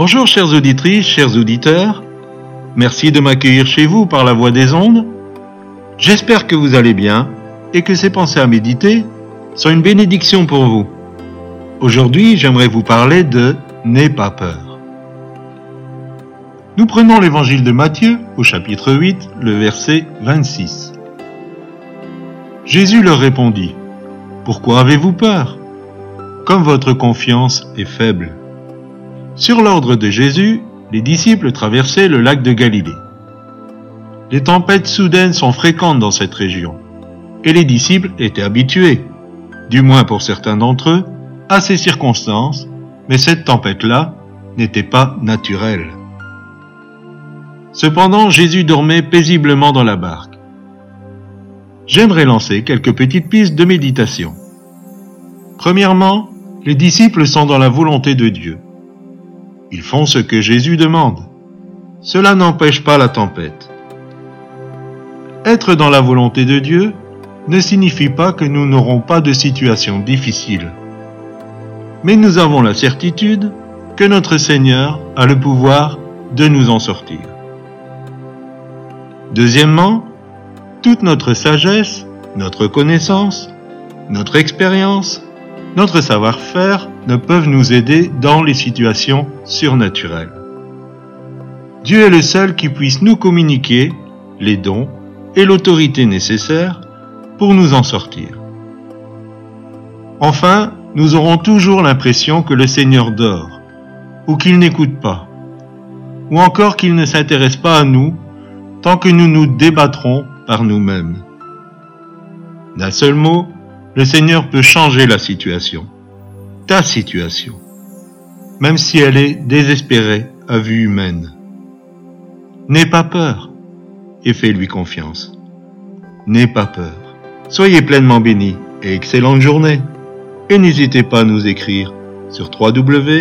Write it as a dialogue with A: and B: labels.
A: Bonjour chères auditrices, chers auditeurs. Merci de m'accueillir chez vous par la voie des ondes. J'espère que vous allez bien et que ces pensées à méditer sont une bénédiction pour vous. Aujourd'hui, j'aimerais vous parler de N'aie pas peur. Nous prenons l'évangile de Matthieu au chapitre 8, le verset 26. Jésus leur répondit, Pourquoi avez-vous peur? Comme votre confiance est faible. Sur l'ordre de Jésus, les disciples traversaient le lac de Galilée. Les tempêtes soudaines sont fréquentes dans cette région, et les disciples étaient habitués, du moins pour certains d'entre eux, à ces circonstances, mais cette tempête-là n'était pas naturelle. Cependant, Jésus dormait paisiblement dans la barque. J'aimerais lancer quelques petites pistes de méditation. Premièrement, les disciples sont dans la volonté de Dieu. Ils font ce que Jésus demande. Cela n'empêche pas la tempête. Être dans la volonté de Dieu ne signifie pas que nous n'aurons pas de situations difficiles mais nous avons la certitude que notre Seigneur a le pouvoir de nous en sortir. Deuxièmement, toute notre sagesse, notre connaissance, notre expérience, notre savoir-faire ne peuvent nous aider dans les situations surnaturelles. Dieu est le seul qui puisse nous communiquer les dons et l'autorité nécessaires pour nous en sortir. Enfin, nous aurons toujours l'impression que le Seigneur dort, ou qu'il n'écoute pas, ou encore qu'il ne s'intéresse pas à nous tant que nous nous débattrons par nous-mêmes. D'un seul mot, le Seigneur peut changer la situation, ta situation, même si elle est désespérée à vue humaine. N'aie pas peur et fais-lui confiance. N'aie pas peur. Soyez pleinement bénis et excellente journée et n'hésitez pas à nous écrire sur www.mfpg.be.